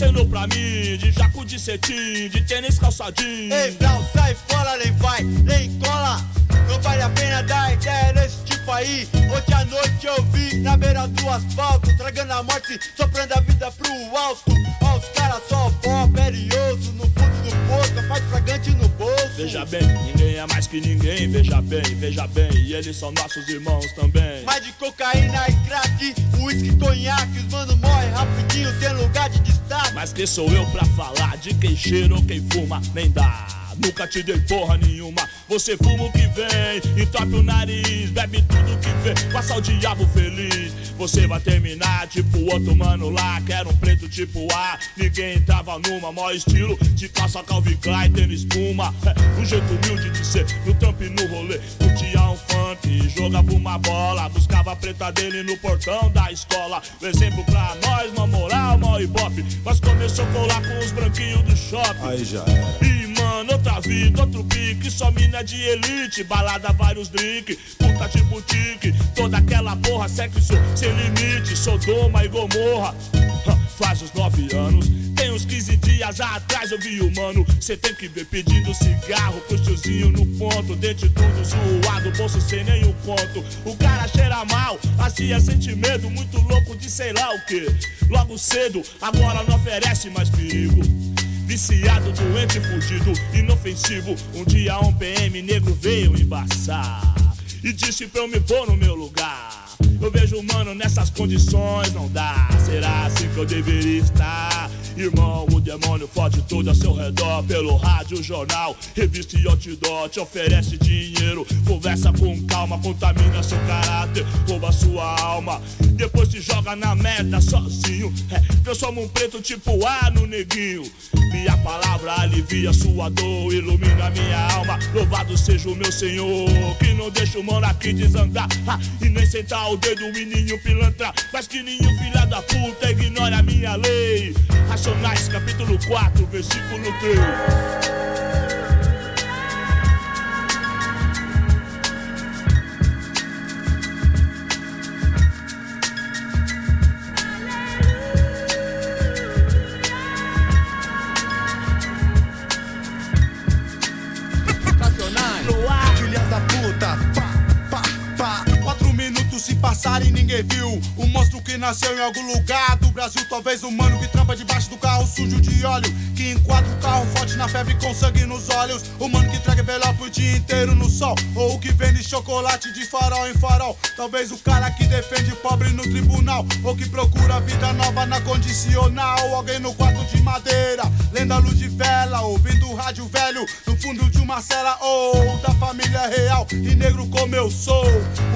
acenou pra mim De jaco de cetim, de tênis calçadinho Ei, Brau, sai fora, nem vai, nem cola. Não vale a pena dar ideia nesse tipo aí. Ontem à noite eu vi na beira do asfalto, tragando a morte, soprando a vida pro alto. Ó, os caras só pó, perioso, no fundo do poço, capaz fragante no bolso. Veja bem, ninguém é mais que ninguém, veja bem, veja bem, e eles são nossos irmãos também. Mais de cocaína e crack, uísque, conhaque, os mano morrem rapidinho, sem lugar de destaque. Mas quem sou eu pra falar de quem cheira ou quem fuma? Nem dá. Nunca te dei porra nenhuma. Você fuma o que vem, entope o nariz, bebe tudo que vê, passa o diabo feliz. Você vai terminar tipo outro mano lá, que era um preto tipo A. Ninguém entrava numa, maior estilo de calça Calvin Klein, tênis espuma. É, um jeito humilde de ser, no trampo e no rolê. Curtia um funk, jogava uma bola, buscava a preta dele no portão da escola. Um exemplo pra nós, uma moral, uma ibope. Mas começou a colar com os branquinhos do shopping. Aí já era. Mano, outra vida, outro pique. Só mina de elite, balada, vários drink. Puta de boutique, toda aquela porra, sexo sem limite. Sodoma e Gomorra. Faz os nove anos. Tem uns 15 dias atrás eu vi o mano. Cê tem que ver pedindo cigarro pro tiozinho no ponto. Dente tudo zoado, bolso sem nenhum conto. O cara cheira mal, assim é sente medo. Muito louco de sei lá o que. Logo cedo, agora não oferece mais perigo. Viciado, doente, fudido, inofensivo. Um dia um PM negro veio embaçar e disse pra eu me pôr no meu lugar. Eu vejo, mano, nessas condições não dá. Será assim que eu deveria estar? Irmão, o demônio fode tudo ao seu redor. Pelo rádio, jornal, revista e outdoor. Te oferece dinheiro, conversa com calma, contamina seu caráter, rouba sua alma. Depois te joga na merda sozinho. É, transforma um preto tipo A no neguinho. Minha palavra alivia sua dor, ilumina minha alma. Louvado seja o meu Senhor, que não deixa o mano aqui desandar. Ah, e nem sentar o dedo nenhum pilantra. Mas que nenhum filha da puta ignore a minha lei. Racionais, capítulo 4, versículo 3. Se passarem ninguém viu. O monstro que nasceu em algum lugar do Brasil. Talvez um mano que trampa debaixo do carro sujo de óleo. Que enquadra o carro forte na febre com sangue nos olhos. O mano que traga envelope o dia inteiro no sol. Ou o que vende chocolate de farol em farol. Talvez o cara que defende pobre no tribunal. Ou que procura vida nova na condicional. Alguém no quarto de madeira, lendo a luz de vela. Ouvindo o rádio velho no fundo de uma cela. Ou da família real e negro como eu sou.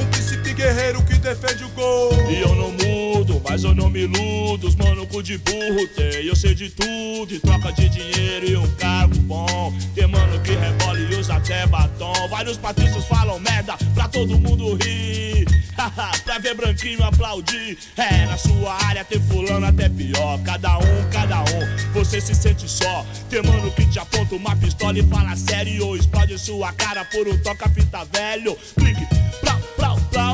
Um príncipe guerreiro que defende o gol. E eu não mudo, mas eu não me iludo. Os mano cu de burro tem, eu sei de tudo. E troca de dinheiro e um cargo bom. Tem mano que rebola e usa até batom. Vários patrícios falam merda pra todo mundo rir. pra ver branquinho aplaudir. É, na sua área tem fulano até pior. Cada um, cada um, você se sente só. Tem mano que te aponta uma pistola e fala sério. Explode sua cara por um toca-fita velho. Clique, plau,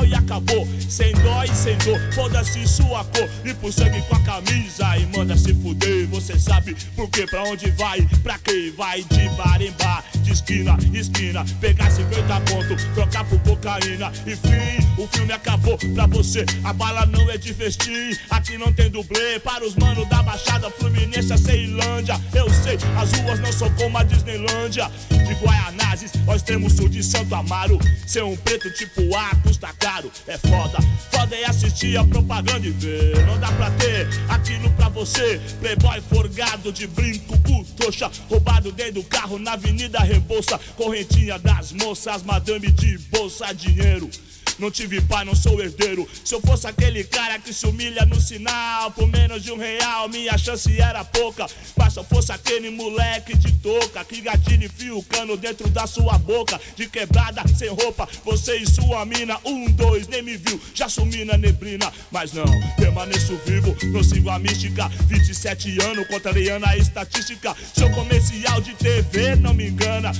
e acabou. Sem dó e sem dor, foda-se sua cor. Limpa o sangue com a camisa e manda se fuder. Você sabe por que, pra onde vai, pra quem vai de bar em bar, de esquina em esquina. Pegar 50 pontos, trocar por cocaína. Enfim, o filme acabou pra você. A bala não é de festim, aqui não tem dublê. Para os manos da Baixada Fluminense, a Ceilândia. Eu sei, as ruas não são como a Disneylândia. De Guaianazes ao extremo sul de Santo Amaro. Ser um preto tipo A custa caro, é foda. Foda é assistir a propaganda e ver. Não dá pra ter aquilo pra você. Playboy forgado de brinco, cu trouxa. Roubado dentro do carro na Avenida Rebouça. Correntinha das moças, madame de bolsa, dinheiro. Não tive pai, não sou herdeiro. Se eu fosse aquele cara que se humilha no sinal, por menos de um real, minha chance era pouca. Mas se eu fosse aquele moleque de touca, que gatilho enfia o cano dentro da sua boca, de quebrada, sem roupa, você e sua mina, um, dois, nem me viu, já sumi na neblina. Mas não, permaneço vivo, não sigo a mística. 27 anos, contrariando a estatística. Seu comercial de TV não me engana.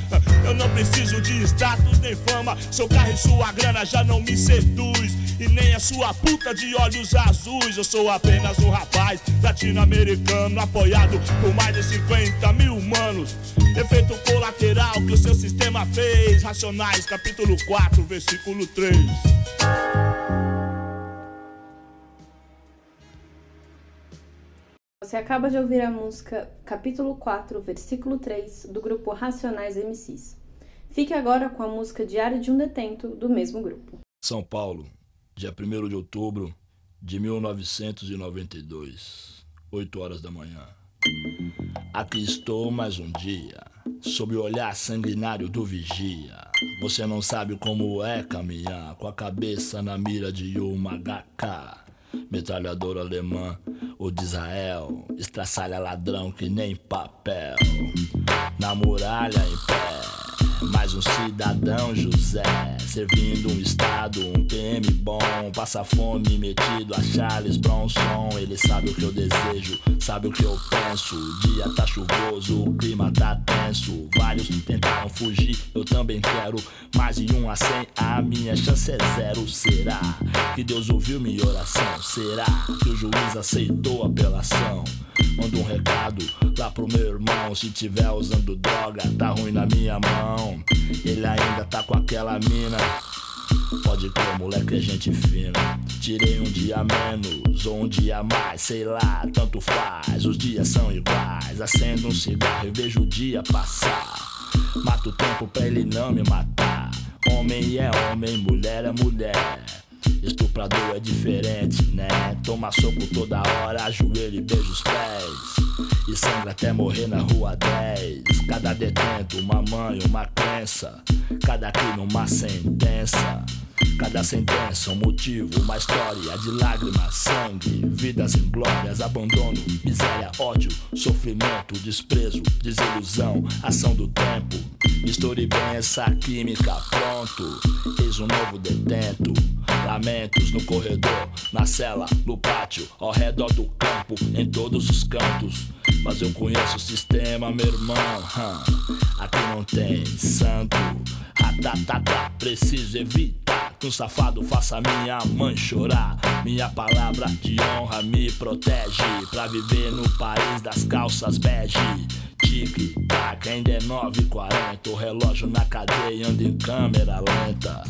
Eu não preciso de status nem fama. Seu carro e sua grana já não me seduz. e nem a sua puta de olhos azuis. Eu sou apenas um rapaz latino-americano apoiado por mais de 50 mil humanos. Efeito colateral que o seu sistema fez. Racionais, capítulo 4, versículo 3. Você acaba de ouvir a música Capítulo 4, versículo 3, do grupo Racionais MCs. Fique agora com a música Diário de um Detento, do mesmo grupo. São Paulo, dia 1 de outubro de 1992, 8 horas da manhã. Aqui estou mais um dia, sob o olhar sanguinário do vigia. Você não sabe como é caminhar com a cabeça na mira de uma HK. Metralhador alemã ou de Israel, estraçalha ladrão que nem papel. Na muralha em pé, mais um cidadão José, servindo um estado, um PM bom, passa fome metido a Charles Bronson. Ele sabe o que eu desejo, sabe o que eu penso. O dia tá chuvoso, o clima tá tenso. Vários tentaram fugir, eu também quero. Mais de um a cem, a minha chance é zero. Será que Deus ouviu minha oração? Será que o juiz aceitou a apelação? Manda um recado lá pro meu irmão. Se tiver usando droga, tá ruim na minha mão. Ele ainda tá com aquela mina. Pode crer, moleque, é gente fina. Tirei um dia menos ou um dia mais, sei lá, tanto faz. Os dias são iguais. Acendo um cigarro e vejo o dia passar. Mato o tempo pra ele não me matar. Homem é homem, mulher é mulher. Estuprador é diferente, né? Toma soco toda hora, ajoelha e beija os pés. E sangra até morrer na rua 10. Cada detento, uma mãe, uma crença. Cada crime, uma sentença. Cada sentença, um motivo, uma história de lágrimas, sangue, vidas em glórias, abandono, miséria, ódio, sofrimento, desprezo, desilusão, ação do tempo. Misture bem essa química, pronto. Eis um novo detento. Lamentos no corredor, na cela, no pátio, ao redor do campo, em todos os cantos. Mas eu conheço o sistema, meu irmão. Aqui não tem santo. Ratatata, preciso evitar que um safado faça minha mãe chorar. Minha palavra de honra me protege pra viver no país das calças bege. Tique, tac, ainda é 9h40. O relógio na cadeia anda em câmera lenta.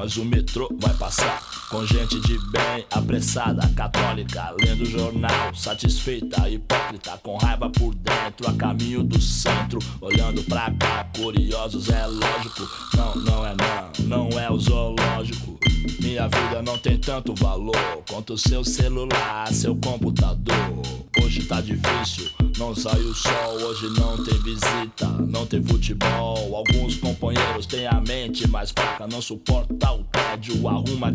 Mas o metrô vai passar com gente de bem, apressada, católica, lendo jornal, satisfeita, hipócrita, com raiva por dentro, a caminho do centro, olhando pra cá, curiosos, é lógico. Não, não é não, não é o zoológico. Minha vida não tem tanto valor quanto seu celular, seu computador. Hoje tá difícil, não sai o sol, hoje não tem visita, não tem futebol. Alguns companheiros têm a mente mais fraca, não suporta o tédio, arruma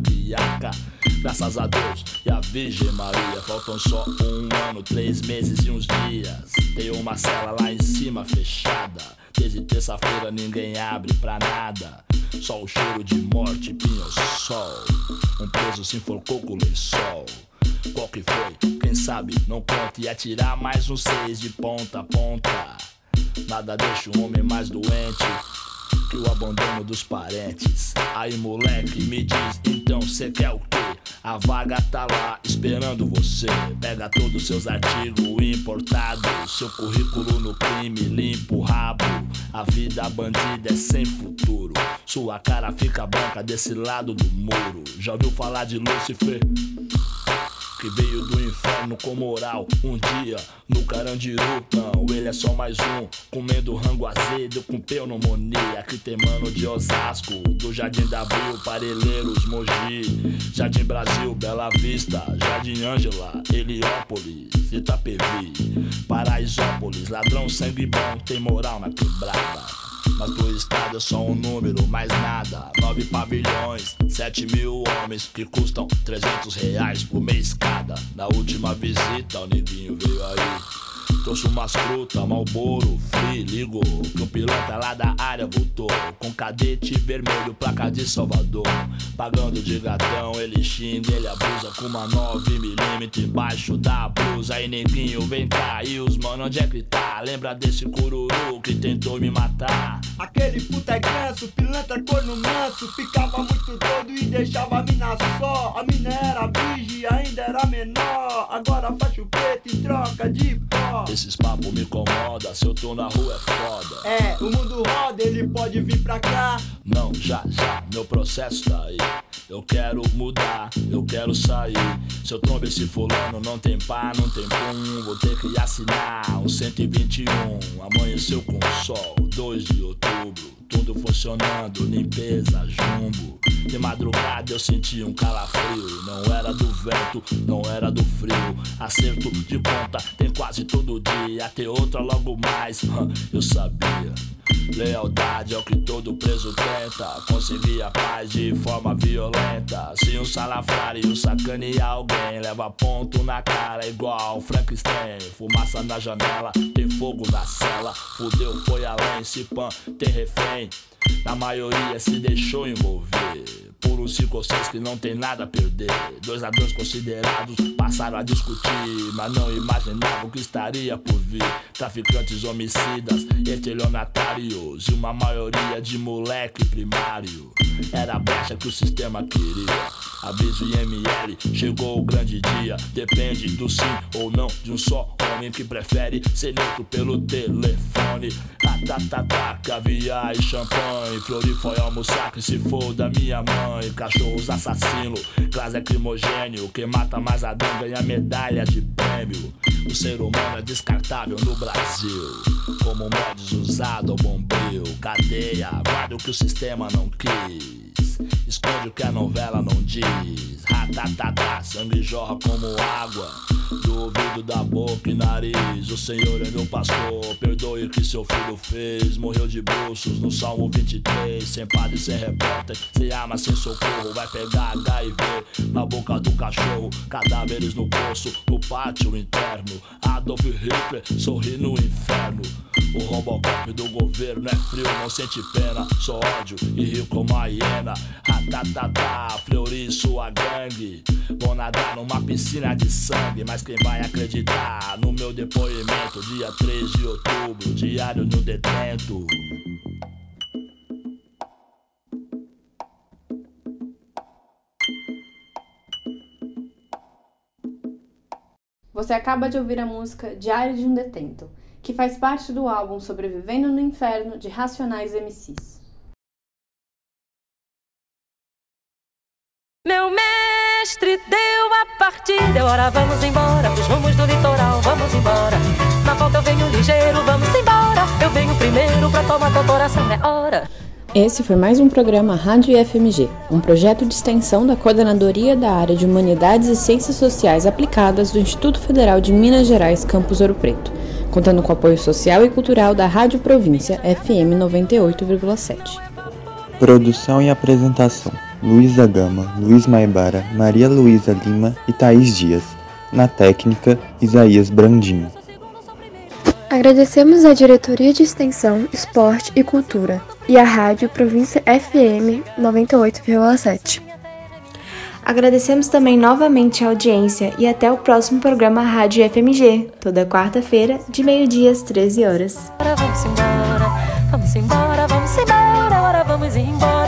Graças a Deus e a Virgem Maria, faltam só um ano, três meses e uns dias. Tem uma cela lá em cima fechada. Desde terça-feira ninguém abre pra nada. Só o cheiro de morte, pinho-sol. Um preso se enforcou com o lençol. Qual que foi? Quem sabe? Não conta e atirar mais um seis de ponta a ponta. Nada deixa o homem mais doente que o abandono dos parentes. Aí moleque, me diz, então cê quer o quê? A vaga tá lá esperando você. Pega todos os seus artigos importados, seu currículo no crime, limpa o rabo. A vida bandida é sem futuro. Sua cara fica branca desse lado do muro. Já ouviu falar de Lúcifer? Que veio do inferno com moral. Um dia no Carandiru, não, ele é só mais um. Comendo rango azedo com pneumonia. Que tem mano de Osasco, do Jardim da Abril, Parelheiros, Mogi, Jardim Brasil, Bela Vista, Jardim Ângela, Heliópolis, Itapevi, Paraisópolis. Ladrão sangue bom, tem moral na quebrada. Mas pro estado é só um número, mais nada. Nove pavilhões, sete mil homens que custam 300 reais por mês cada. Na última visita, o neguinho veio aí. Trouxe umas frutas, malboro, free, ligou. Que o piloto lá da área voltou. Com cadete vermelho, placa de Salvador. Pagando de gatão, ele xinga, ele abusa com uma 9mm embaixo da blusa. Aí neguinho, vem cá, e os mano, onde é que tá? Lembra desse cururu que tentou me matar? Aquele puta é ganso, pilantra corno manso Ficava muito doido e deixava a mina só A mina era virgem, ainda era menor Agora faz o preto em troca de Esses papos me incomoda, se eu tô na rua é foda. É, o mundo roda, ele pode vir pra cá. Não, já, já, meu processo tá aí. Eu quero mudar, eu quero sair. Se eu trombo esse fulano, não tem pá, não tem pum Vou ter que assinar um 121 Amanheceu com sol, 2 de outubro. Tudo funcionando, limpeza, jumbo. De madrugada eu senti um calafrio. Não era do vento, não era do frio. Acerto de conta, tem quase todo dia Ter outra logo mais, eu sabia Lealdade é o que todo preso tenta. Conseguir a paz de forma violenta. Se um salafrário sacanear alguém Leva ponto na cara igual Frankenstein. Fumaça na janela, tem fogo na cela. Fudeu, foi além, se pan, tem refém. Na maioria se deixou envolver. Por ou seis que não tem nada a perder. Dois ladrões considerados passaram a discutir, mas não imaginavam que estaria por vir. Traficantes homicidas, estelionatários e uma maioria de moleque primário. Era a brecha que o sistema queria. Aviso IML, chegou o grande dia. Depende do sim ou não de um só homem que prefere ser neutro pelo telefone. Ratatatá, caviar e champanhe. Flori foi almoçar que se for da minha mãe. Cachorros assassino, gás lacrimogênio. Quem mata mais Adão ganha medalha de prêmio. O ser humano é descartável no Brasil. Como mods usado ao bombril. Cadeia, guarda o que o sistema não quis. Esconde o que a novela não diz. Ratatatá, sangue jorra como água. Do ouvido, da boca e nariz. O Senhor é meu pastor. Perdoe o que seu filho fez. Morreu de bruços no Salmo 23. Sem padre, sem repórter. Sem arma, sem socorro. Vai pegar HIV na boca do cachorro. Cadáveres no poço, no pátio interno. Adolf Hitler sorri no inferno. O Robocop do governo é frio, não sente pena. Só ódio e rio como a hiena. Ratatatá, Fleury, sua gangue. Vou nadar numa piscina de sangue. Mas quem vai acreditar no meu depoimento? Dia 3 de outubro, diário no detento. Você acaba de ouvir a música Diário de um Detento, que faz parte do álbum Sobrevivendo no Inferno de Racionais MCs. Meu mestre deu a partida, ora vamos embora, pros rumos do litoral, vamos embora. Na volta eu venho ligeiro, vamos embora. Eu venho primeiro pra tomar teu coração, é hora. Esse foi mais um programa Rádio IFMG, um projeto de extensão da Coordenadoria da Área de Humanidades e Ciências Sociais Aplicadas do Instituto Federal de Minas Gerais, Campus Ouro Preto, contando com o apoio social e cultural da Rádio Província FM 98,7. Produção e apresentação: Luísa Gama, Luiz Maibara, Maria Luísa Lima e Thaís Dias. Na técnica, Isaías Brandinho. Agradecemos à Diretoria de Extensão, Esporte e Cultura e à Rádio Província FM 98,7. Agradecemos também novamente a audiência e até o próximo programa Rádio FMG, toda quarta-feira, de meio-dia às 13 horas. Vamos embora, vamos embora, vamos embora, ora vamos embora.